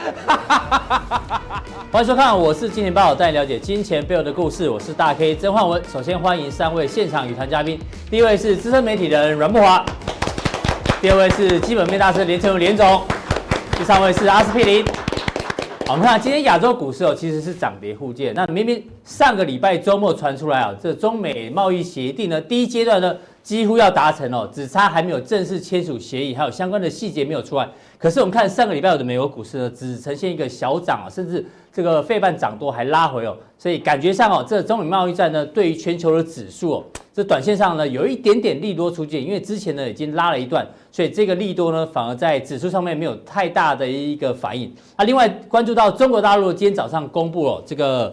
欢迎收看，我是金钱豹，带你了解金钱背后的故事。我是大 K 曾焕文。首先欢迎三位现场与谈嘉宾，第一位是资深媒体人阮慕驊，第二位是基本面大师连承文连总，第三位是阿司匹林。我们看今天亚洲股市哦，其实是涨跌互见。那明明上个礼拜周末传出来啊，这中美贸易协定呢，第一阶段呢几乎要达成哦，只差还没有正式签署协议，还有相关的细节没有出来。可是我们看上个礼拜五的美国股市呢，只呈现一个小涨啊，甚至。这个费半涨多还拉回哦，所以感觉上哦，这中美贸易战呢，对于全球的指数哦，这短线上呢有一点点利多出现，因为之前呢已经拉了一段，所以这个利多呢反而在指数上面没有太大的一个反应。那另外关注到中国大陆今天早上公布了这个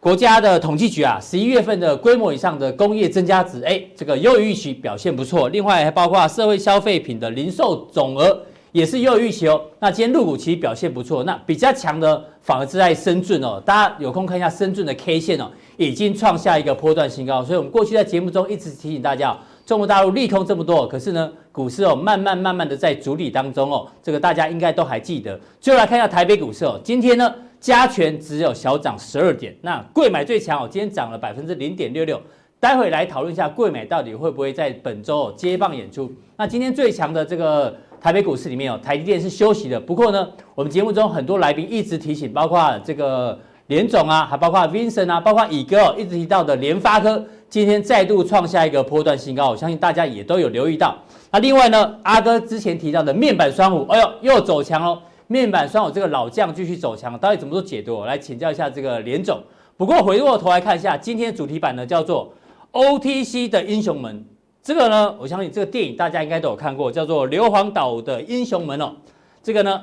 国家的统计局啊，十一月份的规模以上的工业增加值，哎，这个优于预期，表现不错。另外还包括社会消费品的零售总额。也是优于预期哦。那今天陆股其实表现不错，那比较强的反而是在深圳哦。大家有空看一下深圳的 K 线哦，已经创下一个波段新高。所以我们过去在节目中一直提醒大家，中国大陆利空这么多，可是呢，股市哦慢慢慢慢的在筑底当中哦，这个大家应该都还记得。最后来看一下台北股市哦，今天呢加权只有小涨十二点，那柜买最强哦，今天涨了百分之零点六六。待会来讨论一下柜买到底会不会在本周接棒演出。那今天最强的这个。台北股市里面哦，台积电是休息的。不过呢，我们节目中很多来宾一直提醒，包括这个连总啊，还包括 Vincent 啊，包括乙哥，一直提到的联发科今天再度创下一个波段新高，我相信大家也都有留意到。那另外呢，阿哥之前提到的面板双虎，哎呦，又走强哦！面板双虎这个老将继续走强，到底怎么做解读？我来请教一下这个连总。不过回过头来看一下，今天的主题版呢叫做 OTC 的英雄们。这个呢，我相信这个电影大家应该都有看过，叫做《硫磺岛的英雄们》哦。这个呢，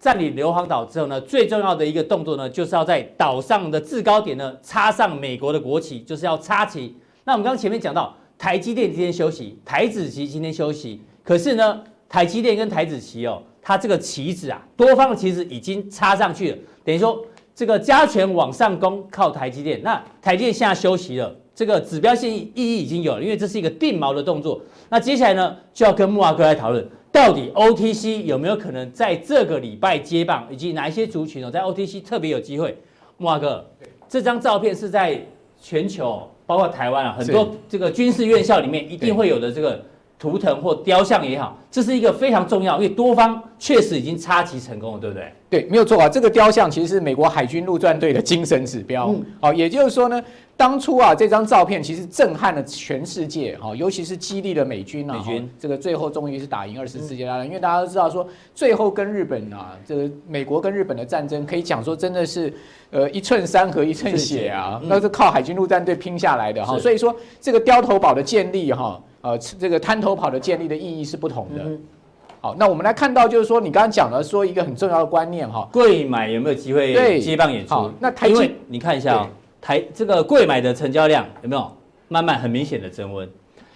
占领硫磺岛之后呢，最重要的一个动作呢，就是要在岛上的制高点呢插上美国的国旗，就是要插旗。那我们刚刚前面讲到，台积电今天休息，台指旗今天休息，可是呢，台积电跟台指旗哦，它这个旗子啊，多方的旗子已经插上去了，等于说这个加权往上攻靠台积电，那台积电现在休息了。这个指标性意义已经有了，因为这是一个定锚的动作。那接下来呢，就要跟木华哥来讨论，到底 OTC 有没有可能在这个礼拜接棒，以及哪一些族群哦，在 OTC 特别有机会。木华哥，这张照片是在全球，包括台湾啊，很多这个军事院校里面一定会有的这个。图腾或雕像也好，这是一个非常重要，因为多方确实已经插旗成功了，对不对？对，没有错啊。这个雕像其实是美国海军陆战队的精神指标。嗯，好，也就是说呢，当初啊这张照片其实震撼了全世界，哈，尤其是激励了美军啊。美军这个最后终于是打赢二次世界大战，因为大家都知道说，最后跟日本啊，这个美国跟日本的战争可以讲说真的是，呃，一寸山河一寸血啊，那是靠海军陆战队拼下来的哈。所以说这个碉头堡的建立哈。呃，这个滩头堡的建立的意义是不同的。嗯、好，那我们来看到，就是说你刚刚讲了，说一个很重要的观念哈，贵买有没有机会接棒演出？那台积，你看一下哦，台这个贵买的成交量有没有慢慢很明显的增温？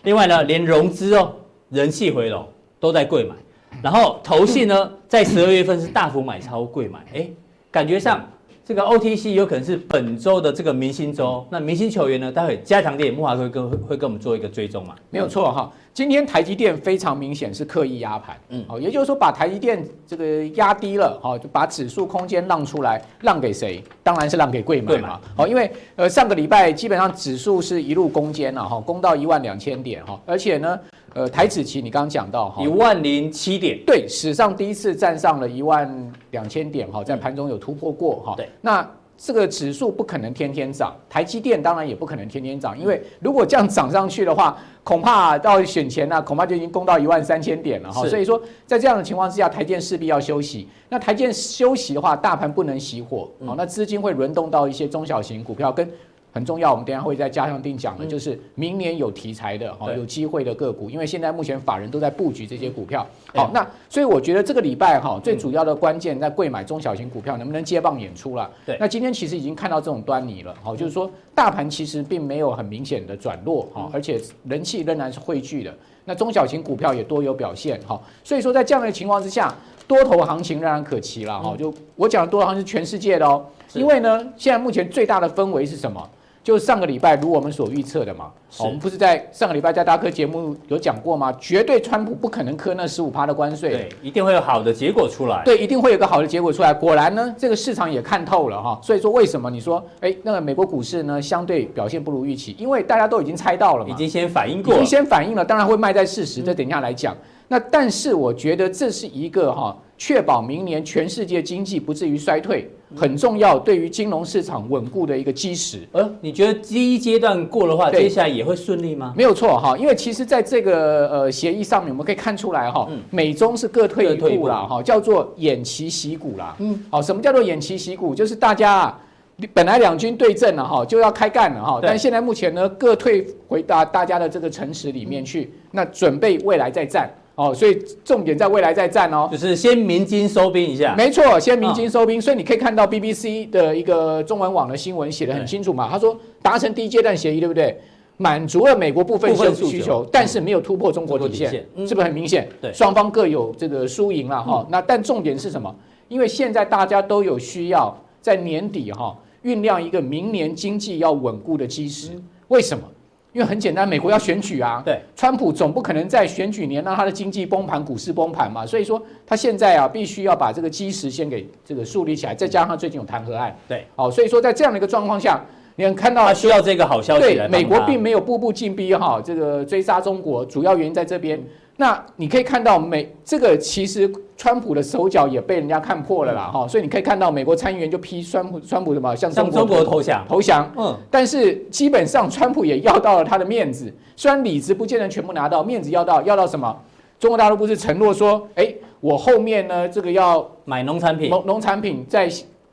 另外呢，连融资哦，人气回笼都在贵买，然后投信呢，在十二月份是大幅买超贵买，哎，感觉上。这个 OTC 有可能是本周的这个明星周，那明星球员呢？待会加强錠慕驊会跟会跟我们做一个追踪嘛？没有错哈，今天台积电非常明显是刻意压盘，嗯，哦，也就是说把台积电这个压低了，哈，就把指数空间让出来，让给谁？当然是让给贵买嘛，好，因为呃上个礼拜基本上指数是一路攻坚了哈，攻到一万两千点哈，而且呢。呃，台指期你刚刚讲到哈，一万零七点，对，史上第一次站上了一万两千点哈，在盘中有突破过哈。对，那这个指数不可能天天涨，台积电当然也不可能天天涨，因为如果这样涨上去的话，恐怕到选前呢，恐怕就已经攻到一万三千点了哈。所以说，在这样的情况之下，台建势必要休息。那台建休息的话，大盘不能熄火，好，那资金会轮动到一些中小型股票跟。很重要，我们等一下会再加上定讲的，就是明年有题材的哈，有机会的个股，因为现在目前法人都在布局这些股票。好，那所以我觉得这个礼拜哈，最主要的关键在贵买中小型股票能不能接棒演出了。对，那今天其实已经看到这种端倪了，好，就是说大盘其实并没有很明显的转弱哈，而且人气仍然是汇聚的。那中小型股票也多有表现哈，所以说在这样的情况之下，多头行情仍然可期了哈。就我讲的多头行情是全世界的哦，因为呢，现在目前最大的氛围是什么？就是上个礼拜如我们所预测的嘛，我们不是在上个礼拜在大科节目有讲过吗？绝对川普不可能磕那十五趴的关税，对，一定会有好的结果出来。对，一定会有个好的结果出来。果然呢，这个市场也看透了哈。所以说为什么你说，哎，那个美国股市呢相对表现不如预期？因为大家都已经猜到了嘛，已经先反应过，已经先反应了，当然会卖在事实。这等一下来讲。那但是我觉得这是一个哈，确保明年全世界经济不至于衰退，很重要，对于金融市场稳固的一个基石。呃，你觉得第一阶段过的话，接下来也会顺利吗？没有错哈，因为其实在这个呃协议上面，我们可以看出来哈，美中是各退一步啦哈，叫做偃旗息鼓啦。嗯，好，什么叫做偃旗息鼓？就是大家啊，本来两军对阵了哈，就要开干了哈，但现在目前呢，各退回到大家的这个城池里面去，那准备未来再战。哦，所以重点在未来再战哦，就是先鸣金收兵一下。没错，先鸣金收兵。所以你可以看到 BBC 的一个中文网的新闻写得很清楚嘛，他说达成第一阶段协议，对不对？满足了美国部分需求，但是没有突破中国底线，是不是很明显？对，双方各有这个输赢了哈。那但重点是什么？因为现在大家都有需要在年底哈酝酿一个明年经济要稳固的基石。为什么？因为很简单，美国要选举啊，对，川普总不可能在选举年让他的经济崩盘、股市崩盘嘛，所以说他现在啊，必须要把这个基石先给这个树立起来，再加上最近有弹劾案，对，好，所以说在这样的一个状况下，你能看到他需要这个好消息，对，美国并没有步步进逼哈，这个追杀中国，主要原因在这边。那你可以看到美这个其实川普的手脚也被人家看破了啦哈，所以你可以看到美国参议员就批川普川普什么向中国投降。投降，嗯，但是基本上川普也要到了他的面子，虽然里子不见得全部拿到，面子要到要到什么？中国大陆不是承诺说，哎，我后面呢这个要买农产品，农农产品在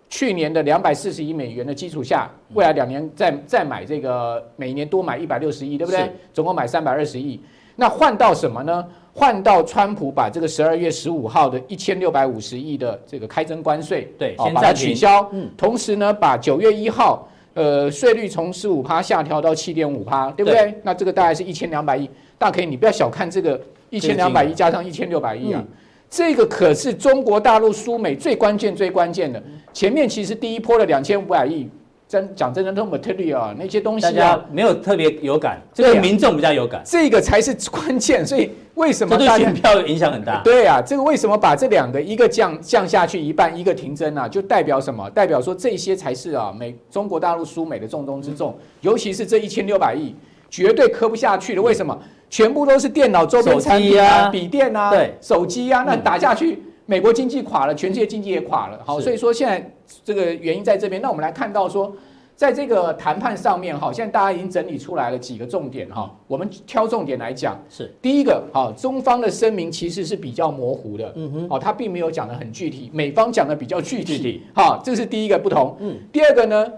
去年的两百四十亿美元的基础下，未来两年再再买这个每年多买一百六十亿，对不对？总共买三百二十亿。那换到什么呢？换到川普把这个十二月十五号的一千六百五十亿的这个开征关税，对，哦，把它取消。嗯，同时呢，把九月一号，呃，税率从十五趴下调到七点五趴，对不对？对，那这个大概是一千两百亿。大可以你不要小看这个一千两百亿加上一千六百亿啊，这个可是中国大陆输美最关键、最关键的。前面其实第一波的两千五百亿。真讲真的，那么 material 啊，那些东西啊，大家没有特别有感，这个民众比较有感，这个才是关键。所以为什么大家票影响很大？对啊，这个为什么把这两个一个降降下去一半，一个停征啊？就代表什么？代表说这些才是啊，美中国大陆输美的重中之重，尤其是这一千六百亿，绝对磕不下去的。为什么？全部都是电脑周边产品啊，笔电啊，对，手机啊，那打下去。美国经济垮了，全世界经济也垮了。好，所以说现在这个原因在这边。那我们来看到说，在这个谈判上面，哈，现在大家已经整理出来了几个重点，哈。我们挑重点来讲，是第一个，哈，中方的声明其实是比较模糊的，嗯哼，哦，他并没有讲的很具体，美方讲的比较具体，哈，这是第一个不同。嗯，第二个呢，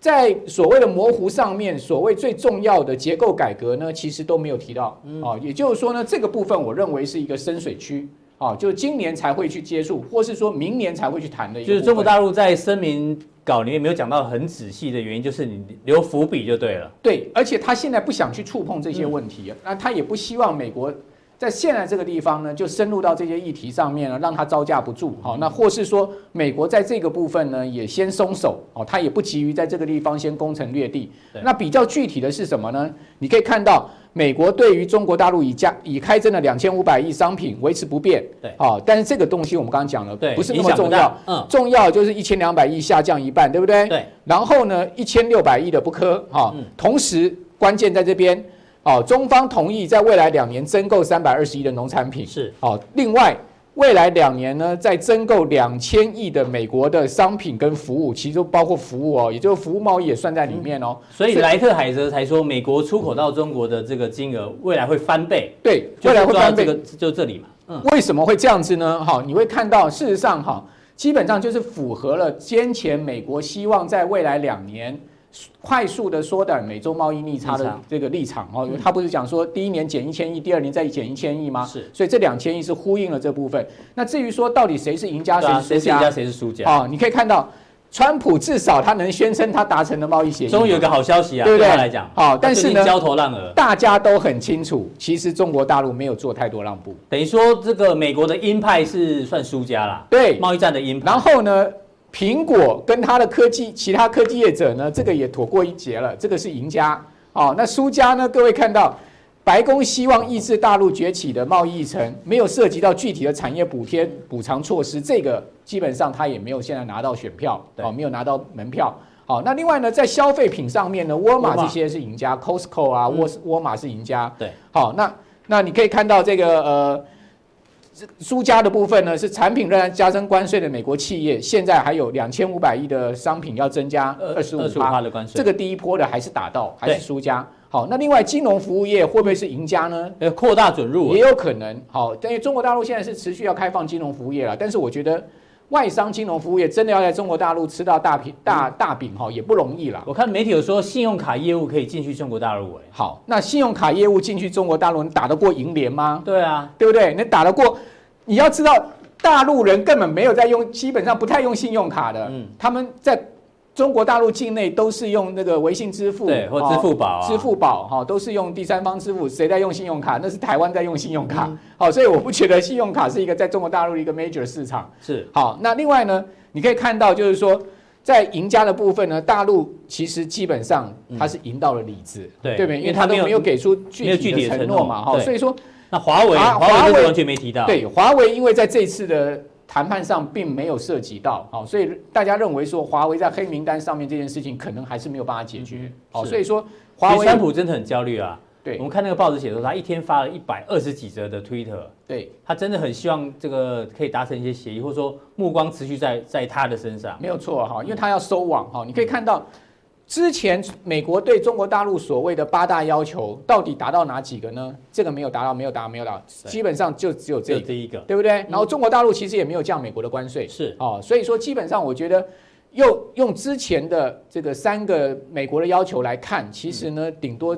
在所谓的模糊上面，所谓最重要的结构改革呢，其实都没有提到，啊，也就是说呢，这个部分我认为是一个深水区。哦，就今年才会去接触，或是说明年才会去谈的一个。就是中国大陆在声明稿里面没有讲到很仔细的原因，就是你留伏笔就对了。对，而且他现在不想去触碰这些问题，嗯、那他也不希望美国在现在这个地方呢，就深入到这些议题上面呢，让他招架不住。好，那或是说美国在这个部分呢，也先松手。哦，他也不急于在这个地方先攻城略地。那比较具体的是什么呢？你可以看到。美国对于中国大陆已加已开征的两千五百亿商品维持不变，对，好，但是这个东西我们刚刚讲了，对，不是那么重要，嗯，重要就是一千两百亿下降一半，对不对？对，然后呢，一千六百亿的不科，哈，同时关键在这边，哦，中方同意在未来两年增购三百二十亿的农产品，是，哦，另外。未来两年呢，在增购两千亿的美国的商品跟服务，其中包括服务哦，也就是服务贸易也算在里面哦。所以莱特海泽才说，美国出口到中国的这个金额未来会翻倍。对，未来会翻倍。这个就这里嘛。嗯。为什么会这样子呢？哈，你会看到，事实上哈，基本上就是符合了先前美国希望在未来两年快速的缩短美洲贸易逆差的这个立场哦，他不是讲说第一年减一千亿，第二年再减一千亿吗？是，所以这两千亿是呼应了这部分。那至于说到底谁是赢家，谁是输家，谁是赢家，谁是输家？哦，你可以看到，川普至少他能宣称他达成了贸易协议，终于有个好消息啊，对不对？来讲，好，但是呢，焦头烂额，大家都很清楚，其实中国大陆没有做太多让步，等于说这个美国的鹰派是算输家啦，对，贸易战的鹰派。然后呢？苹果跟它的科技，其他科技业者呢，这个也躲过一劫了，这个是赢家。哦，那输家呢？各位看到，白宫希望抑制大陆崛起的贸易议程，没有涉及到具体的产业补贴补偿措施，这个基本上他也没有现在拿到选票，哦，没有拿到门票。好，那另外呢，在消费品上面呢，沃尔玛这些是赢家，Costco 啊，沃沃尔玛是赢家。对，好，那那你可以看到这个呃。输家的部分呢，是产品仍然加征关税的美国企业，现在还有两千五百亿的商品要增加二十五趴的关税，这个第一波的还是打到，还是输家。好，那另外金融服务业会不会是赢家呢？呃，扩大准入也有可能。好，但是中国大陆现在是持续要开放金融服务业了，但是我觉得外商金融服务业真的要在中国大陆吃到大饼大大饼哈，也不容易啦。我看媒体有说信用卡业务可以进去中国大陆，哎，好，那信用卡业务进去中国大陆，你打得过银联吗？对啊，对不对？你打得过？你要知道，大陆人根本没有在用，基本上不太用信用卡的。嗯，他们在中国大陆境内都是用那个微信支付，对，或支付宝、啊，支付宝哈，都是用第三方支付。谁在用信用卡？那是台湾在用信用卡。好、嗯，所以我不觉得信用卡是一个在中国大陆的一个 major 市场。是。好，那另外呢，你可以看到，就是说，在赢家的部分呢，大陆其实基本上它是赢到了里子，对、嗯、对不对？因为它都没有给出具体的承诺嘛，哈，所以说。那华为，华为完全没提到。对，华为因为在这次的谈判上并没有涉及到，好，所以大家认为说华为在黑名单上面这件事情可能还是没有办法解决。好，所以说华为，川普真的很焦虑啊。对，我们看那个报纸写说，他一天发了一百二十几则的推特。对，他真的很希望这个可以达成一些协议，或者说目光持续在在他的身上。没有错哈，因为他要收网哈，你可以看到。之前美国对中国大陆所谓的八大要求，到底达到哪几个呢？这个没有达到，没有达到，没有达到，基本上就只有这这一个，对不对？然后中国大陆其实也没有降美国的关税，是。哦，所以说基本上我觉得，用用之前的这个三个美国的要求来看，其实呢，顶多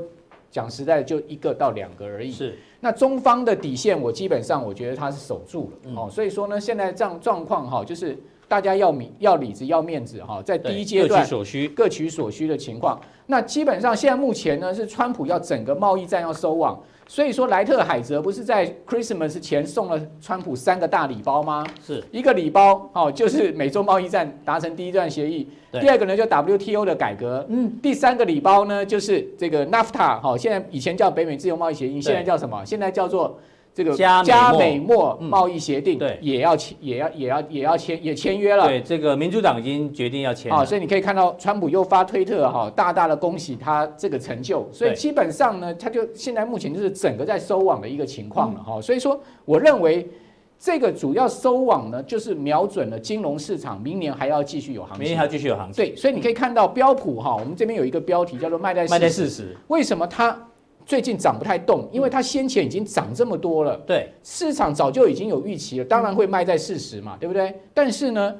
讲实在的就一个到两个而已。是，那中方的底线，我基本上我觉得他是守住了，哦，所以说呢，现在这样状况哈，就是。大家要米要里子要面子哈，在第一阶段各取所需，各取所需的情况。那基本上现在目前呢，是川普要整个贸易战要收网，所以说莱特海泽不是在 Christmas 前送了川普三个大礼包吗？是一个礼包哦，就是美洲贸易战达成第一段协议，第二个呢就 WTO 的改革，嗯，第三个礼包呢就是这个 NAFTA 哈，现在以前叫北美自由贸易协议，现在叫什么？现在叫做。这个加美墨贸易协定对也要签，也要也要也要签也签约了。对，这个民主党已经决定要签。啊，所以你可以看到川普又发推特哈，大大的恭喜他这个成就。所以基本上呢，他就现在目前就是整个在收网的一个情况了哈。所以说，我认为这个主要收网呢，就是瞄准了金融市场，明年还要继续有行情。明年还要继续有行情。对，所以你可以看到标普哈，我们这边有一个标题叫做卖在卖在四十。为什么它？最近涨不太动，因为它先前已经涨这么多了，对，市场早就已经有预期了，当然会卖在四十嘛，对不对？但是呢，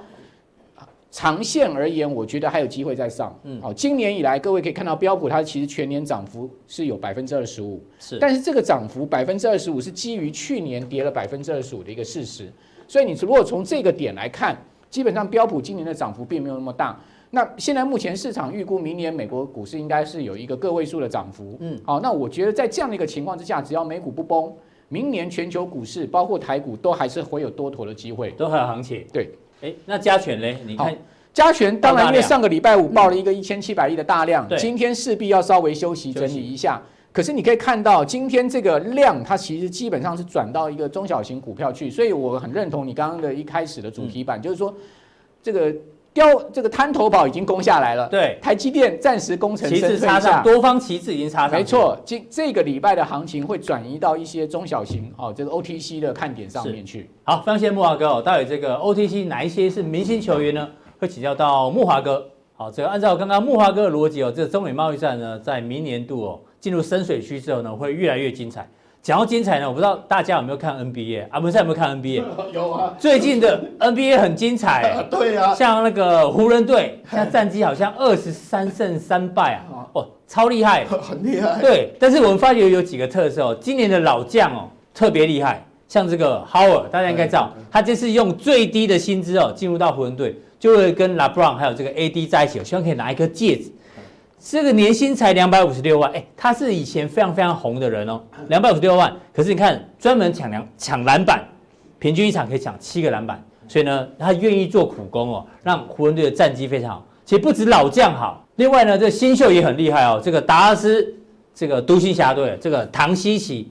长线而言，我觉得还有机会再上。嗯，好，今年以来，各位可以看到标普它其实全年涨幅是有百分之二十五，是，但是这个涨幅百分之二十五是基于去年跌了百分之二十五的一个事实，所以你如果从这个点来看，基本上标普今年的涨幅并没有那么大。那现在目前市场预估明年美国股市应该是有一个个位数的涨幅，嗯，好，那我觉得在这样的一个情况之下，只要美股不崩，明年全球股市包括台股都还是会有多头的机会，都还有行情。对，哎，那加权呢？你看加权，当然因为上个礼拜五报了一个一千七百亿的大量，今天势必要稍微休息整理一下。可是你可以看到今天这个量，它其实基本上是转到一个中小型股票去，所以我很认同你刚刚的一开始的主题版，就是说这个。标这个滩头堡已经攻下来了，对，台积电暂时攻城，旗帜插上，多方旗帜已经插上，没错，今这个礼拜的行情会转移到一些中小型哦，这个 OTC 的看点上面去。好，非常谢谢慕华哥哦，到底这个 OTC 哪一些是明星球员呢？会请教到慕驊哥。好，这个按照刚刚慕驊哥的逻辑哦，这个中美贸易战呢，在明年度哦进入深水区之后呢，会越来越精彩。讲到精彩呢，我不知道大家有没有看 NBA 啊？不是有没有看 NBA？有啊，最近的 NBA 很精彩。对啊，像那个湖人队，现在战绩好像二十三胜三败啊，哦，超厉害，很厉害。对，但是我们发觉有几个特色哦，今年的老将哦特别厉害，像这个 Howard，大家应该知道，他这次用最低的薪资哦进入到湖人队，就会跟 LeBron 还有这个 AD 在一起，希望可以拿一颗戒指。这个年薪才两百五十六万，哎，他是以前非常非常红的人哦，两百五十六万。可是你看，专门抢篮抢篮板，平均一场可以抢七个篮板，所以呢，他愿意做苦工哦，让湖人队的战绩非常好。其实不止老将好，另外呢，这个新秀也很厉害哦。这个达拉斯，这个独行侠队，这个唐西奇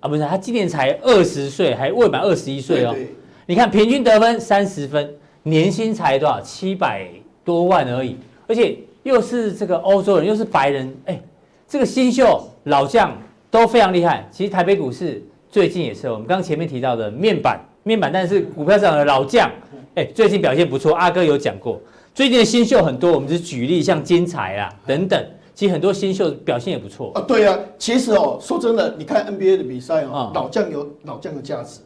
啊，不是他今年才二十岁，还未满二十一岁哦。对对，你看平均得分三十分，年薪才多少？七百多万而已，而且。又是这个欧洲人，又是白人，哎，这个新秀老将都非常厉害。其实台北股市最近也是我们刚刚前面提到的面板，面板，但是股票市场的老将，哎，最近表现不错。阿哥有讲过，最近的新秀很多，我们只是举例，像金财啊等等，其实很多新秀表现也不错啊。对啊，其实哦，说真的，你看 NBA 的比赛哦，老将有老将的价值。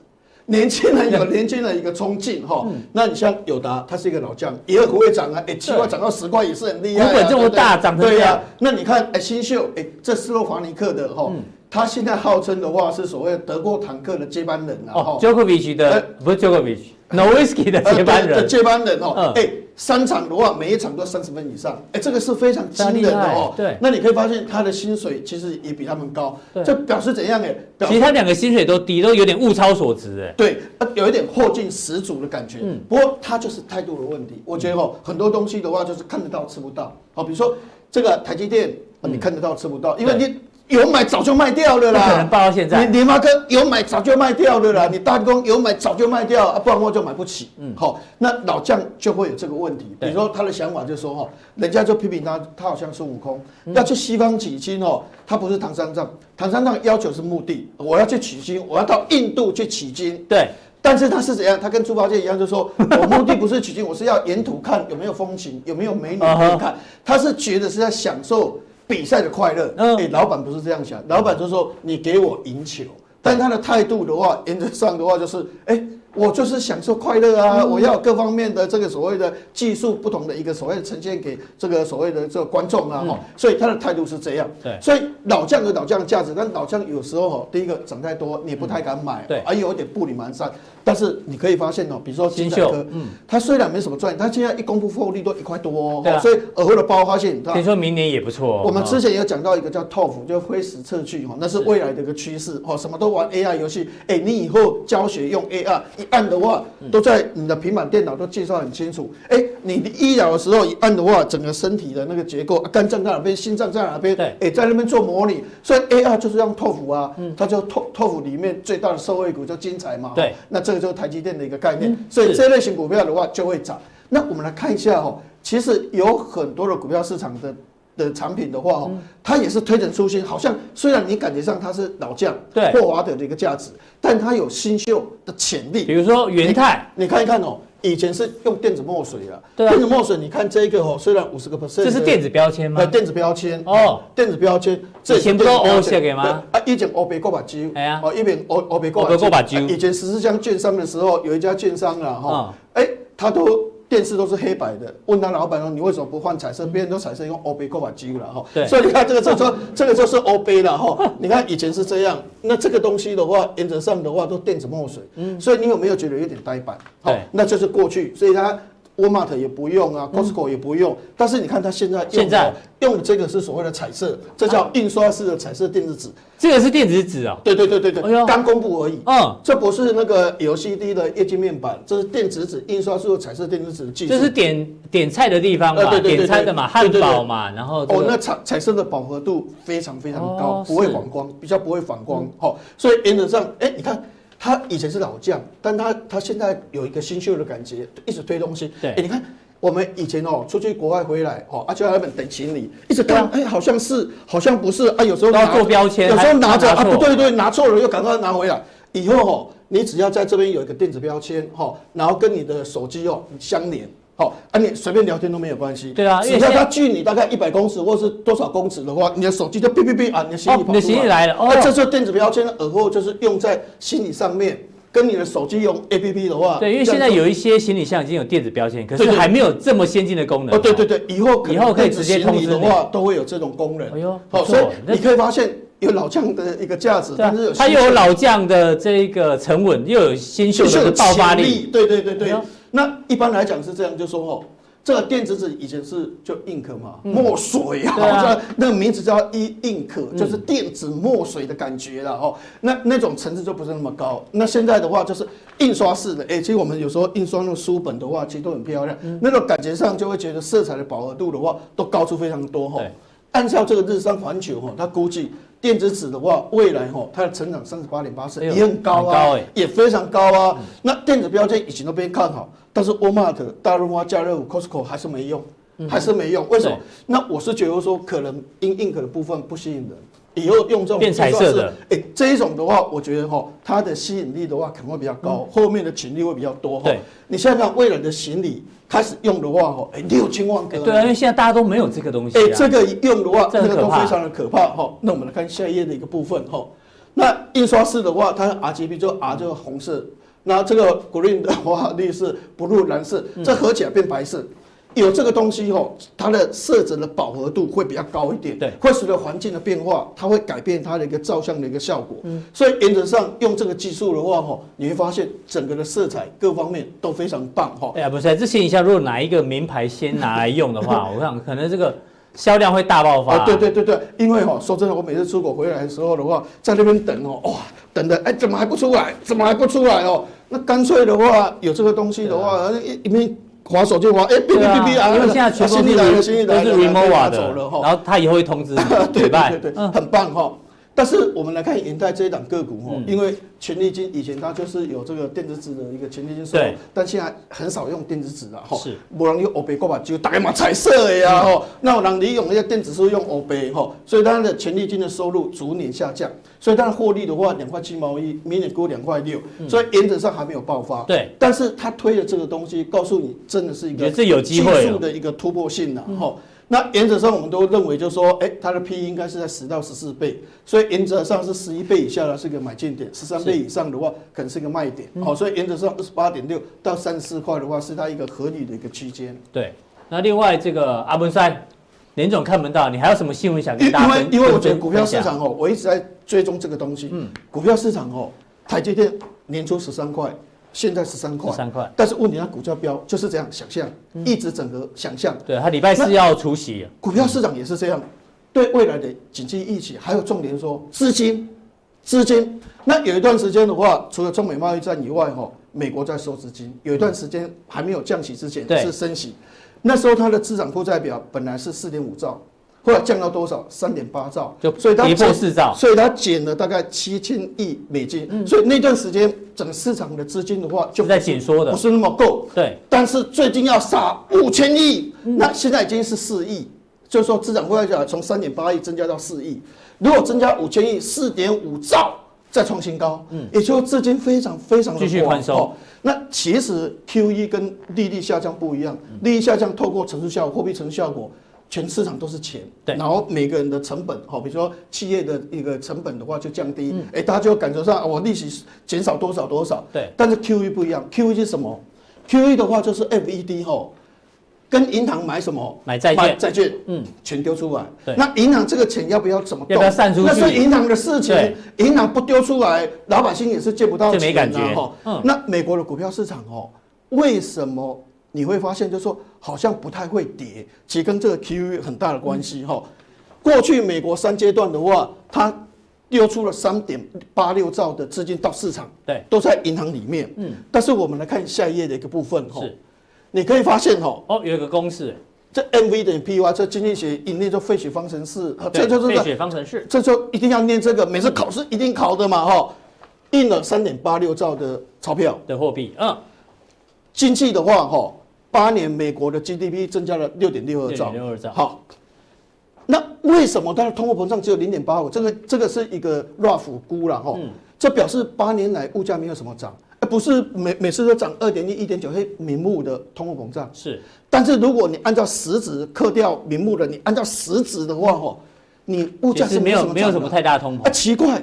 年轻人有年轻人一个冲劲哈，那你像友达，他是一个老将，也会涨啊，哎，七块涨到十块也是很厉害。股本这么大，涨。对呀，那你看，哎，新秀，哎，这斯洛伐尼克的哈，他现在号称的话是所谓德国坦克的接班人啊。哦，Djokovic 的，不是 Djokovic，Nowitzki 的接班人。接班人哦，哎。三场的话，每一场都三十分以上，哎，这个是非常惊人的哦。对，那你可以发现他的薪水其实也比他们高，这表示怎样？哎，其实他两个薪水都低，都有点物超所值，哎。对，有一点货尽十足的感觉。嗯，不过他就是态度的问题。我觉得哦，很多东西的话就是看得到吃不到。好，比如说这个台积电，你看得到吃不到，因为你。有买早就卖掉了啦，不可能报到现在。你联发科有买早就卖掉了啦，你大工有买早就卖掉，啊，不然我就买不起。嗯，好，那老将就会有这个问题。比如说他的想法就是说哈，人家就批评他，他好像孙悟空，要去西方取经哦，他不是唐三藏，唐三藏要求是目的，我要去取经，我要到印度去取经。对，但是他是怎样？他跟猪八戒一样，就是说 我目的不是取经，我是要沿途看有没有风情，有没有美女可以看。他是觉得是在享受。比赛的快乐，哎、欸，老板不是这样想，老板就是说你给我赢球，但他的态度的话，原则上的话就是，哎、欸。我就是享受快乐啊！我要各方面的这个所谓的技术不同的一个所谓的呈现给这个所谓的这个观众啊！哈，所以他的态度是这样。对，所以老将有老将的价值，但老将有时候哈，第一个涨太多，你不太敢买。对，还有一点步履蹒跚。但是你可以发现哦，比如说金秀，嗯，他虽然没什么赚，他现在一公布获利都一块多哦。所以尔后的包发现，听说明年也不错。哦我们之前有讲到一个叫 TOF，就灰石测距哈，那是未来的一个趋势哦。什么都玩 AR 游戏，哎，你以后教学用 AR。一按的话，都在你的平板电脑都介绍很清楚。哎，你的医疗的时候一按的话，整个身体的那个结构，肝脏在哪边，心脏在哪边？对，哎，在那边做模拟。所以 AR 就是用 TOF 啊，它就 TOF 里面最大的受惠股就精彩嘛。对，那这个就是台积电的一个概念。所以这类型股票的话就会涨。那我们来看一下哈，其实有很多的股票市场的。的产品的话哦，它也是推陈出新，好像虽然你感觉上它是老将，对霍华德的一个价值，但它有新秀的潜力。比如说元泰，你看一看哦，以前是用电子墨水啊，电子墨水，你看这个哦，虽然五十个 percent，这是电子标签吗？电子标签哦，电子标签，以前不都欧写给吗？啊，以前欧北过把酒，哎呀，哦，一边欧欧北过把酒，以前十四箱券商的时候，有一家券商啊，哈，哎，他都。电视都是黑白的，问他老板说：“你为什么不换彩色？别人都彩色用欧杯购买机了哈。”对，所以你看这个就说 这个就是欧杯了哈。你看以前是这样，那这个东西的话，原则上的话都电子墨水，嗯，所以你有没有觉得有点呆板？对，那就是过去，所以它。沃尔玛也不用啊，Costco 也不用，但是你看它现在现在用的这个是所谓的彩色，这叫印刷式的彩色电子纸，这个是电子纸啊？对对对对对，刚公布而已。嗯，这不是那个 LCD 的液晶面板，这是电子纸印刷式的彩色电子纸技术。这是点点菜的地方嘛？点餐的嘛，汉堡嘛，然后哦，那彩彩色的饱和度非常非常高，不会反光，比较不会反光。好，所以原则上，哎，你看。他以前是老将，但他他现在有一个新秀的感觉，一直推东西。对，哎，你看我们以前哦，出去国外回来哦，啊就在那边等行李，一直看，哎，好像是，好像不是啊，有时候要做标签，有时候拿着啊，不对对，拿错了又赶快拿回来。以后哦，你只要在这边有一个电子标签哈，然后跟你的手机哦相连。好，啊，你随便聊天都没有关系。对啊，只要它距你大概一百公尺或是多少公尺的话，你的手机就哔哔哔啊，你的行李跑出来。你的行李来了。哦，这时候电子标签耳后就是用在行李上面，跟你的手机用 APP 的话。对，因为现在有一些行李箱已经有电子标签，可是还没有这么先进的功能。哦，对对对，以后以后可以直接通知的话，都会有这种功能。哎呦，好，所以你可以发现有老将的一个价值，但是它又有老将的这个沉稳，又有新秀的爆发力。对对对对。那一般来讲是这样，就说哦。这个电子纸以前是就 ink 嘛，墨水啊，这那个名字叫 e ink，就是电子墨水的感觉了哦。那那种层次就不是那么高。那现在的话就是印刷式的，哎，其实我们有时候印刷那个书本的话，其实都很漂亮。那种感觉上就会觉得色彩的饱和度的话，都高出非常多哈。按照这个日商环球哈，它估计电子纸的话，未来哈它的成长三十八点八四也很高啊，也非常高啊。那电子标签以前都被看好。但是 Walmart、大润发、家乐福、Costco 还是没用，还是没用。为什么？那我是觉得说，可能 in ink 的部分不吸引人，以后用这种变彩色的，哎，这一种的话，我觉得哈，它的吸引力的话可能会比较高，后面的潜力会比较多哈。你现在看未来的行李开始用的话哈，哎，六千万个。对啊，因为现在大家都没有这个东西。哎，这个用的话，这个都非常的可怕哈。那我们来看下一页的一个部分哈。那印刷式的话，它 RGB 就 R 就红色。那这个 green 的话，绿色，blue 蓝色，这合起来变白色。有这个东西吼，它的色泽的饱和度会比较高一点，对，会随着环境的变化，它会改变它的一个照相的一个效果。嗯，所以原则上用这个技术的话吼，你会发现整个的色彩各方面都非常棒哈。哎呀，不是，这先一下，如果哪一个名牌先拿来用的话，我想可能这个销量会大爆发。对对对对，因为哈，说真的，我每次出国回来的时候的话，在那边等哦，哇。等的哎，怎么还不出来？怎么还不出来哦？那干脆的话，有这个东西的话，一一边滑手就滑，哎，哔哔哔哔啊！因为现在全部都是都是 remova 的，然后他以后会通知，对对对对，很棒哈。但是我们来看银泰这一档个股哈，因为权利金以前它就是有这个电子纸的一个权利金收入，但现在很少用电子纸了哈。是，不然用欧贝过把就大概嘛彩色的呀哈。那我让你用那些电子书用欧贝哈，所以它的权利金的收入逐年下降，所以它的获利的话两块七毛一，明年估两块六，所以原则上还没有爆发。对，但是他推的这个东西，告诉你真的是一个技术的一个突破性的哈。那原则上，我们都认为，就是说，哎，它的 P 应该是在十到十四倍，所以原则上是十一倍以下的是一个买进点，十三倍以上的话，可能是一个卖点。好，所以原则上二十八点六到三十四块的话，是它一个合理的一个区间。对。那另外这个阿文山，连总看不到，你还有什么新闻想跟大家分享？因为因为我觉得股票市场哦，我一直在追踪这个东西。嗯。股票市场哦，台积电年初十三块。现在十三块，三块，但是问题它股价标就是这样想象，一直整个想象。对，它礼拜四要除息。股票市场也是这样，对未来的景气预期，还有重点说资金，资金。那有一段时间的话，除了中美贸易战以外，哈，美国在收资金。有一段时间还没有降息之前是升息，那时候它的资产负债表本来是四点五兆。后来降到多少？三点八兆，就所以它跌破四兆，所以它减了大概七千亿美金。嗯，所以那段时间整个市场的资金的话，就在紧缩的，不是那么够。对，但是最近要撒五千亿，那现在已经是四亿，就是说资产负债表从三点八亿增加到四亿。如果增加五千亿，四点五兆再创新高，嗯，也就是资金非常非常的继续宽松。那其实 QE 跟利率下降不一样，利率下降透过乘数效果、货币乘数效果。全市场都是钱，对，然后每个人的成本，好，比如说企业的一个成本的话就降低，哎，大家就感觉上我利息减少多少多少，对。但是 QE 不一样，QE 是什么？QE 的话就是 FED 哈，跟银行买什么？买债券，债券，嗯，全丢出来。对。那银行这个钱要不要怎么？要不要散出去？那是银行的事情，银行不丢出来，老百姓也是借不到钱，没感觉哈。嗯。那美国的股票市场哦，为什么？你会发现，就是说好像不太会跌，其实跟这个 QE 有很大的关系哈。过去美国三阶段的话，它丢出了三点八六兆的资金到市场，对，都在银行里面。嗯，但是我们来看下一页的一个部分哈，是，你可以发现哈，哦，有一个公式，这 MV 等于 PY，这经济学一念就费雪方程式，这就是费雪方程式，这就一定要念这个，每次考试一定考的嘛哈，印了三点八六兆的钞票的货币，嗯，经济的话哈。八年，美国的 GDP 增加了六点六二兆。六二兆。好，那为什么它的通货膨胀只有零点八五？这个这个是一个 rough 估了哈。嗯。这表示八年来物价没有什么涨。不是每每次都涨二点一、一点九，是名目的通货膨胀。是，但是如果你按照实质扣掉名目的，你按照实质的话，哦，你物价是没有没有什么太大通膨。啊，奇怪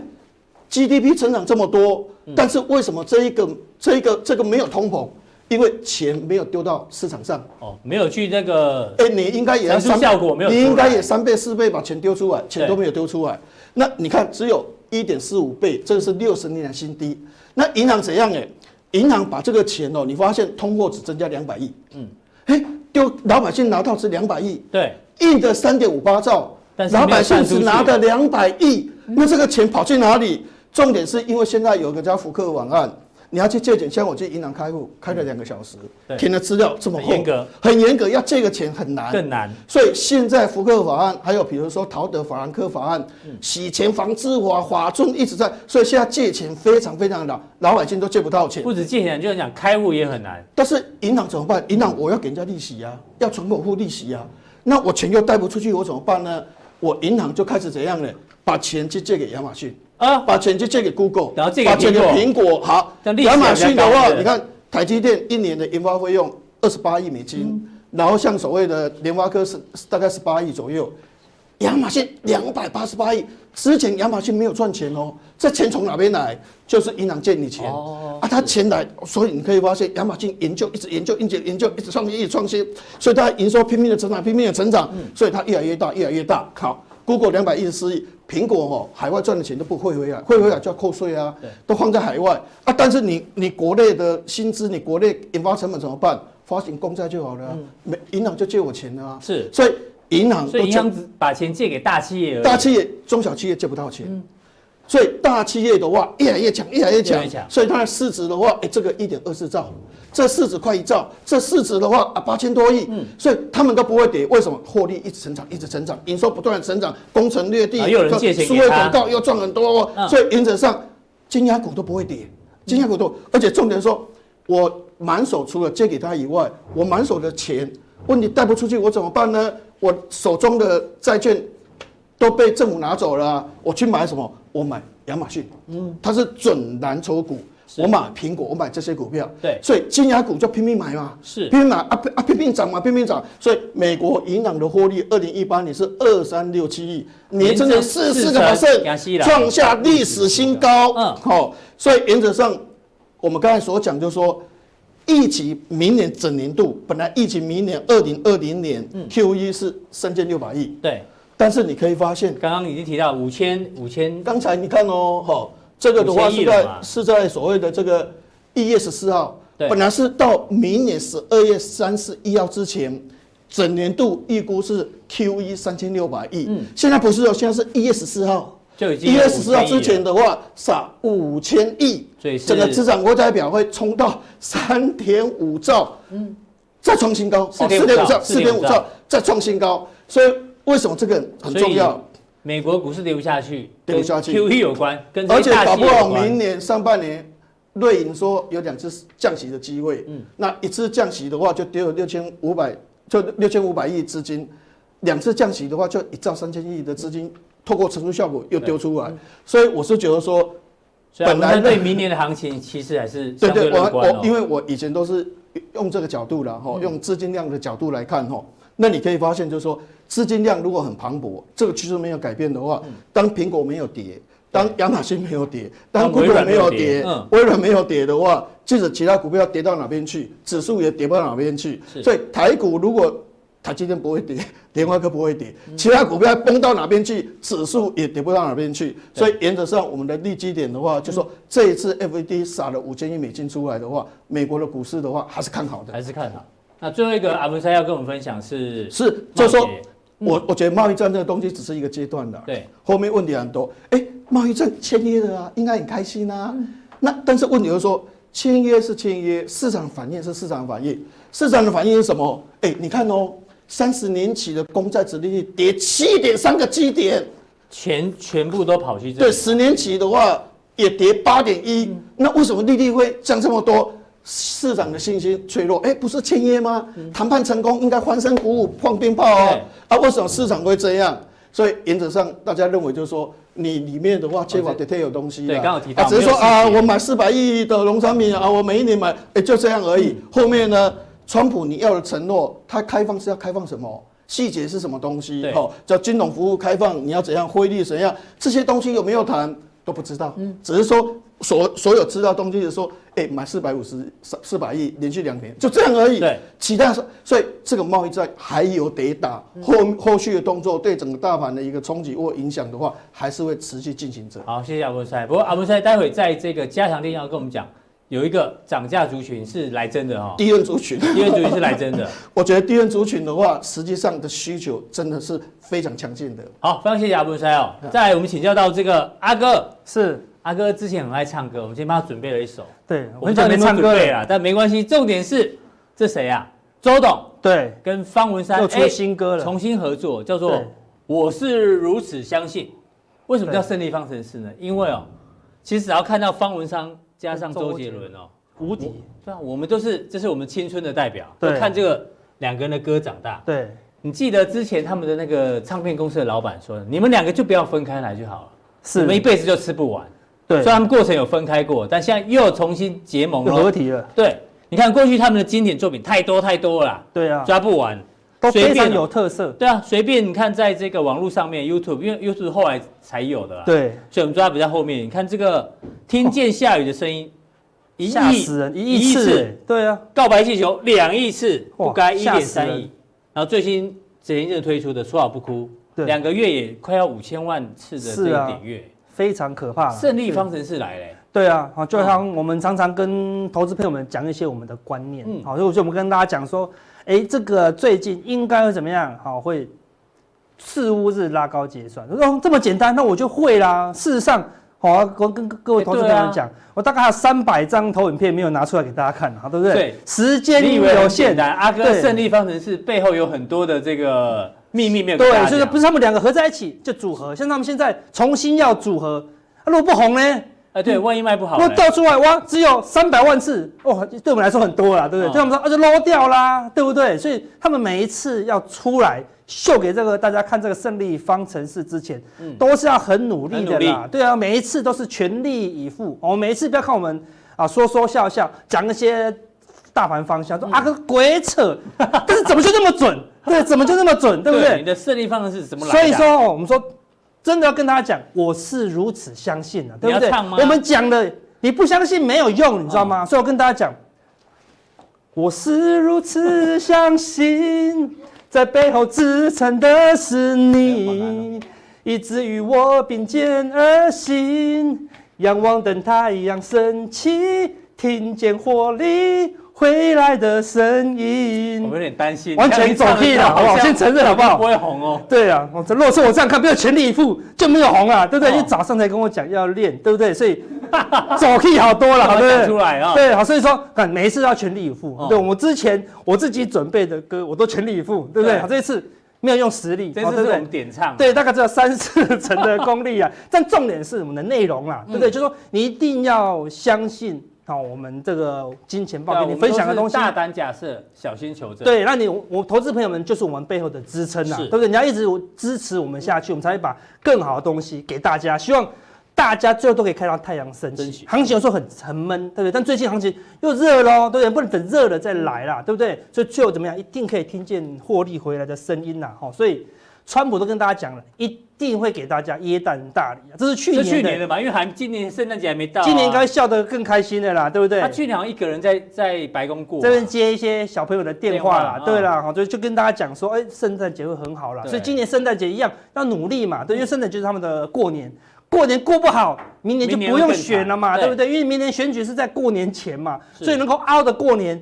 ，GDP 成长这么多，但是为什么这一个这一个这个没有通膨？因为钱没有丢到市场上。哦，没有去那个。哎，你应该也要三效果没有，你应该也三倍四倍把钱丢出来，钱都没有丢出来。那你看，只有一点四五倍，这个是六十年的新低。那银行怎样？哎，银行把这个钱哦，你发现通货只增加两百亿。嗯，哎，丢老百姓拿到是两百亿。对，印的三点五八兆，老百姓只拿的两百亿。那这个钱跑去哪里？重点是因为现在有个叫福克网案。你要去借钱，像我去银行开户，开了两个小时，填的资料这么厚，严格，很严格，要借个钱很难，更难。所以现在福克法案，还有比如说陶德法兰克法案，洗钱防治法法中一直在，所以现在借钱非常非常难，老百姓都借不到钱。不止借钱，就是讲开户也很难。但是银行怎么办？银行我要给人家利息啊，要存款付利息啊，那我钱又贷不出去，我怎么办呢？我银行就开始怎样呢？把钱去借给亚马逊。啊，把钱去借给 Google，然后借给苹果。好，亚马逊的话，你看台积电一年的研发费用二十八亿美金，嗯、然后像所谓的联发科是大概十八亿左右，亚马逊两百八十八亿。之前亚马逊没有赚钱哦，这钱从哪边来？就是银行借你钱。哦，啊，他钱来，所以你可以发现亚马逊研究一直研究，一直研究，一直创新，一直创新，所以它营收拼命的成长，拼命的成长，所以它越来越大，越来越大。好。Google 两百一十四亿，苹果哦，海外赚的钱都不会回来，会回来就要扣税啊，都放在海外啊。但是你你国内的薪资，你国内研发成本怎么办？发行公债就好了，啊，没银行就借我钱了啊。是，所以银行所以银行只把钱借给大企业，大企业、中小企业借不到钱。嗯所以大企业的话越来越强，越来越强。所以它的市值的话，哎，这个一点二四兆，这市值快一兆，这市值的话啊八千多亿。嗯。所以他们都不会跌，为什么？获利一直成长，一直成长，营收不断的成长，攻城略地。又有人借钱给广告又赚很多，所以原则上，金牙股都不会跌，金牙股都。而且重点说，我满手除了借给他以外，我满手的钱，问题贷不出去，我怎么办呢？我手中的债券。都被政府拿走了，我去买什么？我买亚马逊，嗯，它是准蓝筹股，我买苹果，我买这些股票，对，所以金牙股就拼命买嘛，是。拼命买啊啊拼命涨嘛，拼命涨，所以美国银行的获利，二零一八年是二三六七亿，年增长四四个百分，创下历史新高，嗯，好，所以原则上，我们刚才所讲就是说，预期明年整年度本来预期明年二零二零年 Q 一是三千六百亿，对。但是你可以发现，刚刚已经提到五千五千，刚才你看哦，哈，这个的话是在是在所谓的这个一月十四号，本来是到明年十二月三十一号之前，整年度预估是 Q 一三千六百亿，嗯，现在不是哦，现在是一月十四号，一月十四号之前的话，撒五千亿，整个资产负债表会冲到三点五兆，嗯，再创新高，四点五兆，四点五兆，再创新高，所以。为什么这个很重要？美国股市跌不下去，跌不下去，QE 有关，跟而且搞不好明年上半年，瑞银说有两次降息的机会。嗯，那一次降息的话，就丢了六千五百，就六千五百亿资金；两次降息的话，就一兆三千亿的资金，透过乘数效果又丢出来。所以我是觉得说，本来对明年的行情其实还是对对，我我因为我以前都是用这个角度了哈，用资金量的角度来看哈。那你可以发现，就是说资金量如果很磅礴，这个趋势没有改变的话，当苹果没有跌，当亚马逊没有跌，当 Google 没有跌，微软没有跌的话，即使其他股票跌到哪边去，指数也跌不到哪边去。所以台股如果台积电不会跌，联发科不会跌，其他股票崩到哪边去，指数也跌不到哪边去。所以原则上，我们的利基点的话，就是说这一次 FED 撒了五千亿美金出来的话，美国的股市的话还是看好的，还是看好。那最后一个阿文山要跟我们分享是是，就是说我我觉得贸易战这个东西只是一个阶段的，对，后面问题很多。哎，贸易战签约了啊，应该很开心啊。那但是问题就是说，签约是签约，市场反应是市场反应，市场的反应是什么？哎，你看哦，三十年期的公债殖利率跌七点三个基点，钱全部都跑去这。对，十年期的话也跌八点一，那为什么利率会降这么多？市场的信心脆弱，哎，不是签约吗？谈判成功应该欢声鼓舞、放鞭炮哦。啊，为什么市场会这样？所以原则上，大家认为就是说，你里面的话缺乏 detail 的东西。对，刚好提到。只是说啊，我买四百亿的农产品啊，我每一年买，哎，就这样而已。后面呢，川普你要的承诺，他开放是要开放什么？细节是什么东西？哦，叫金融服务开放，你要怎样汇率怎样？这些东西有没有谈都不知道。嗯，只是说所所有知道东西是说，哎，买四百五十四四百亿，连续两年就这样而已。对，其他所以这个贸易战还有得打，后后续的动作对整个大盘的一个冲击或影响的话，还是会持续进行着。好，谢谢阿文师。不过阿文师待会在这个加强錠要跟我们讲。有一个涨价族群是来真的哈，低润族群，低润族群是来真的。我觉得低润族群的话，实际上的需求真的是非常强劲的。好，非常谢谢阿文山哦。再来，我们请教到这个阿哥，是阿哥之前很爱唱歌，我们今天帮他准备了一首。对，我们准备唱歌了，但没关系，重点是这谁啊？周董对，跟方文山又出新歌了，重新合作，叫做《我是如此相信》。为什么叫胜利方程式呢？因为哦，其实只要看到方文山。加上周杰伦哦，无敌，对啊，我们都是，这是我们青春的代表，对，看这个两个人的歌长大。对，你记得之前他们的那个唱片公司的老板说，你们两个就不要分开来就好了，是，我们一辈子就吃不完。对，虽然他们过程有分开过，但现在又重新结盟了，合体了。对，你看过去他们的经典作品太多太多了，对啊，抓不完，都非常有特色。对啊，随便你看，在这个网络上面，YouTube，因为 YouTube 后来才有的啦，对，所以我们抓比较后面。你看这个，听见下雨的声音。吓死人！一亿次，对啊，告白气球两亿次，不该一点三亿。然后最新前一阵推出的说好不哭，两个月也快要五千万次的这个点阅，非常可怕。胜利方程式来嘞，对啊，好，就像我们常常跟投资朋友们讲一些我们的观念，好，所以我们跟大家讲说，哎，这个最近应该会怎么样？好，会四乌日拉高结算，说这么简单，那我就会啦。事实上。好啊，我跟各位投资朋友们讲，我大概还有三百张投影片没有拿出来给大家看，啊，对不对？对，时间有限。阿哥胜利方程式背后有很多的这个秘密没有。对，所以说不是他们两个合在一起就组合，像他们现在重新要组合，如果不红呢？哎，对，万一卖不好，如果倒出来哇，只有三百万次，哦，对我们来说很多了，对不对？对他们说啊，就漏掉啦，对不对？所以他们每一次要出来。秀给这个大家看这个胜利方程式之前，嗯、都是要很努力的啦。对啊，每一次都是全力以赴。哦，每一次不要看我们啊说说笑笑，讲那些大盘方向，说、嗯、啊个鬼扯，但是怎么就那么准？对，怎么就那么准？对不对？你的胜利方程式怎么来？所以说，我们说真的要跟大家讲，我是如此相信的，对不对？我们讲的你不相信没有用，你知道吗？哦、所以我跟大家讲，我是如此相信。在背后支撑的是你，以至于我并肩而行，仰望等太阳升起，听见活力回来的声音。我有点担心，完全走屁了，好不好？先承认好不好？不会红哦。对啊，我这如果是我这样看，不要全力以赴就没有红啊，对不对？你早上才跟我讲要练，对不对？所以。走屁好多了，对不对？出来啊，对，好，所以说，看每一次都要全力以赴。对，我之前我自己准备的歌，我都全力以赴，对不对？好，这一次没有用实力，这次是很点唱，对，大概只有三四成的功力啊。但重点是我们的内容啦，对不对？就是说你一定要相信，好，我们这个金钱豹给你分享的东西，大胆假设，小心求证。对，那你我投资朋友们就是我们背后的支撑啊，对不对？你要一直支持我们下去，我们才会把更好的东西给大家。希望。大家最后都可以看到太阳升起，行情有时候很很闷，对不对？但最近行情又热喽，对不对？不能等热了再来啦，对不对？所以最后怎么样？一定可以听见获利回来的声音呐，哈！所以川普都跟大家讲了，一定会给大家耶诞大礼啊！这是去年的，去年的嘛，因为还今年圣诞节还没到，今年应该笑得更开心的啦，对不对？他去年好像一个人在在白宫过，这边接一些小朋友的电话啦，对啦，好，所以就跟大家讲说，哎，圣诞节会很好啦。所以今年圣诞节一样要努力嘛，对，因为圣诞节就是他们的过年。过年过不好，明年就不用选了嘛，对不对？因为明年选举是在过年前嘛，所以能够熬的过年，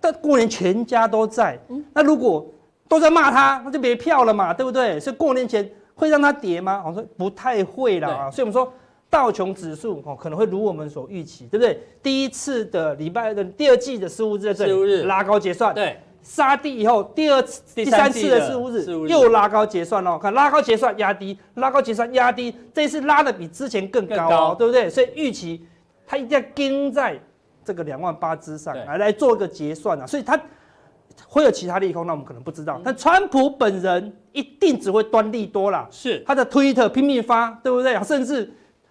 但过年全家都在。那如果都在骂他，那就别票了嘛，对不对？所以过年前会让他跌吗？我说不太会啦。啊。所以我们说道琼指数哦可能会如我们所预期，对不对？第一次的礼拜的第二季的四五日在这里拉高结算，对。杀低以后，第二次、第三次的四五日又拉高结算哦，看拉高结算压低，拉高结算压低，这一次拉的比之前更高，高对不对？所以预期它一定要跟在这个两万八之上来来做一个结算啊，所以它会有其他利空，那我们可能不知道。但川普本人一定只会端利多啦，是他的推特拼命发，对不对？甚至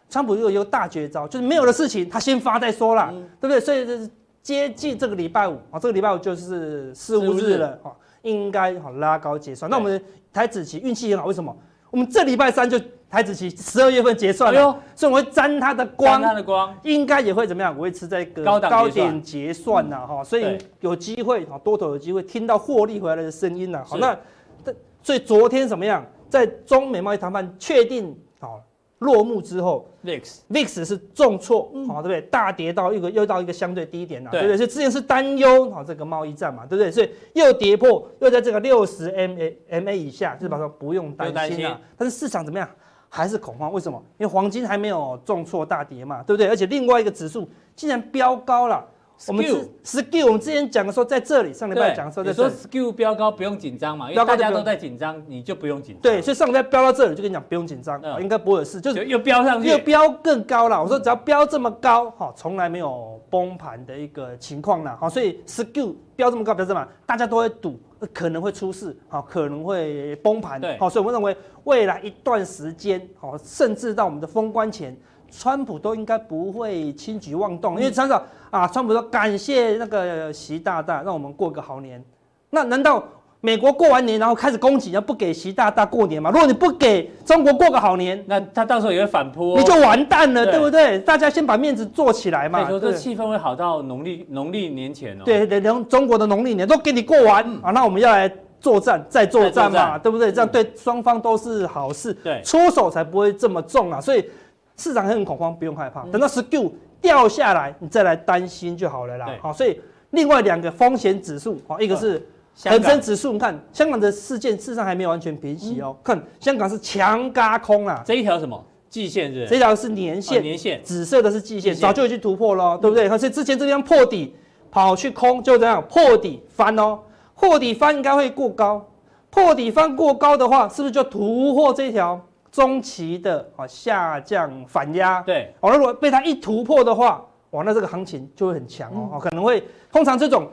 川普又有一个大绝招，就是没有的事情他先发再说啦，嗯、对不对？所以这是接近这个礼拜五啊，这个礼拜五就是四五日了啊，应该好拉高结算。那我们台子期运气很好，为什么？我们这礼拜三就台子期十二月份结算了，哎、所以我会沾它的光，它的光应该也会怎么样？维持在一个高点结算呐，哈，所以有机会啊，多头有机会听到获利回来的声音呐。好，那所以昨天怎么样？在中美贸易谈判确定好。落幕之后，VIX VIX 是重挫，好，对不对？大跌到一个又到一个相对低点了，对不对？所以之前是担忧好这个贸易战嘛，对不对？所以又跌破，又在这个六十 MA MA 以下，就是说不用担心了。但是市场怎么样？还是恐慌？为什么？因为黄金还没有重挫大跌嘛，对不对？而且另外一个指数竟然飙高了。我们是 skill 我们之前讲的时候在这里，上礼拜讲的时候在这里，说 skill 飙高不用紧张嘛，因为大家都在紧张，你就不用紧张。对，所以上礼拜飙到这里就跟你讲不用紧张，嗯、应该不会有事，就是又飙上去，又飙更高了。我说只要飙这么高，哈，从来没有崩盘的一个情况了，好，所以 skill 飙这么高，表示什么？大家都会赌，可能会出事，好，可能会崩盘，对，好，所以我们认为未来一段时间，好，甚至到我们的封关前。川普都应该不会轻举妄动，因为常常啊，川普说感谢那个习大大，让我们过个好年。那难道美国过完年然后开始攻击，要不给习大大过年吗？如果你不给中国过个好年，那他到时候也会反扑，你就完蛋了，对，对不对？大家先把面子做起来嘛。这气氛会好到农历农历年前哦。对，连中国的农历年都给你过完，嗯、啊，那我们要来作战，再作战嘛，对不对？这样对双方都是好事，对，出手才不会这么重啊，所以。市场很恐慌，不用害怕。等到 SKU 掉下来，你再来担心就好了啦。好，所以另外两个风险指数，好一个是恒生指数，你看香港的事件事实上还没有完全平息哦。看香港是强轧空啊，这一条什么季线是？这条是年线，年线紫色的是季线，早就已经突破了，对不对？所以之前这边破底跑去空，就这样破底翻哦，破底翻应该会过高，破底翻过高的话，是不是就突破这条？中期的啊下降反压，对，哦，如果被它一突破的话，哇，那这个行情就会很强哦，嗯、可能会通常这种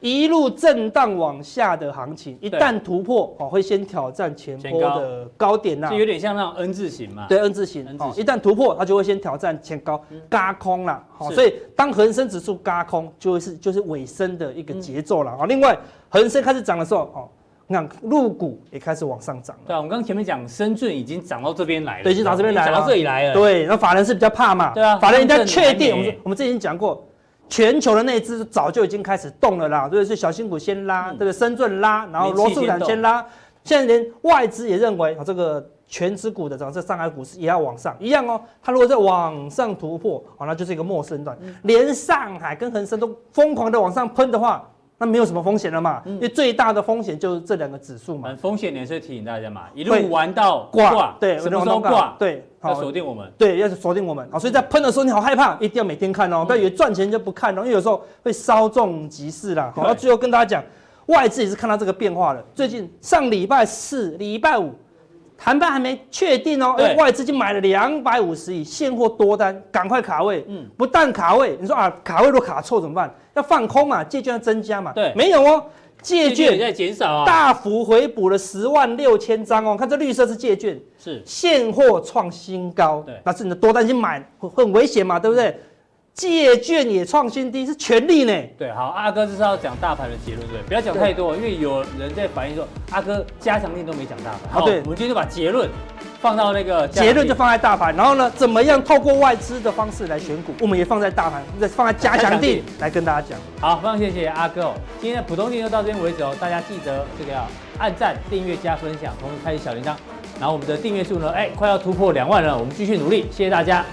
一路震荡往下的行情，一旦突破哦，会先挑战前波的高点呐、啊，就有点像那种 N 字形嘛，对，N 字形，哦，一旦突破，它就会先挑战前高，嘎空了，好，所以当恒生指数嘎空，就会是就是尾声的一个节奏了啊。另外，恒生开始涨的时候，哦。你看，陆股也开始往上涨了。对啊，我们刚刚前面讲，深圳已经涨到这边来了。对，已经涨到这边来了，涨到这里来了。对，那法人是比较怕嘛？对啊，法人应该确定。我们我们之前讲过，全球的内资早就已经开始动了啦。对，所以小新股先拉，对不对？深圳拉，然后罗素两先拉。现在连外资也认为啊，这个全指股的涨，这上海股市也要往上一样哦。它如果在往上突破，好，那就是一个陌生段。连上海跟恒生都疯狂的往上喷的话。那没有什么风险了嘛，因为最大的风险就是这两个指数嘛。风险也是提醒大家嘛，一路玩到挂，对，什么时候挂？对，要锁定我们，对，要锁定我们。好，所以在喷的时候你好害怕，一定要每天看哦，不要以为赚钱就不看哦，因为有时候会稍纵即逝啦。好，最后跟大家讲，外资也是看到这个变化了。最近上礼拜四、礼拜五。谈判还没确定哦，哎，外资就买了两百五十亿现货多单，赶快卡位。嗯，不但卡位，你说啊，卡位如果卡错怎么办？要放空嘛，借券要增加嘛。对，没有哦，借券在减少啊，大幅回补了十万六千张哦。看这绿色是借券，是现货创新高。对，那是你的多单先买，很危险嘛，对不对？借券也创新低，是权利呢。对，好，阿哥就是要讲大盘的结论，对，不要讲太多，因为有人在反映说，阿哥加强力都没讲大盘。好，对，我们今天就把结论放到那个结论就放在大盘，然后呢，怎么样透过外资的方式来选股，我们也放在大盘，再放在加强力来跟大家讲。好，非常谢谢阿哥哦。今天的普通錠就到这边为止哦，大家记得这个要按赞、订阅、加分享，同时开启小铃铛。然后我们的订阅数呢，哎，快要突破两万了，我们继续努力，谢谢大家。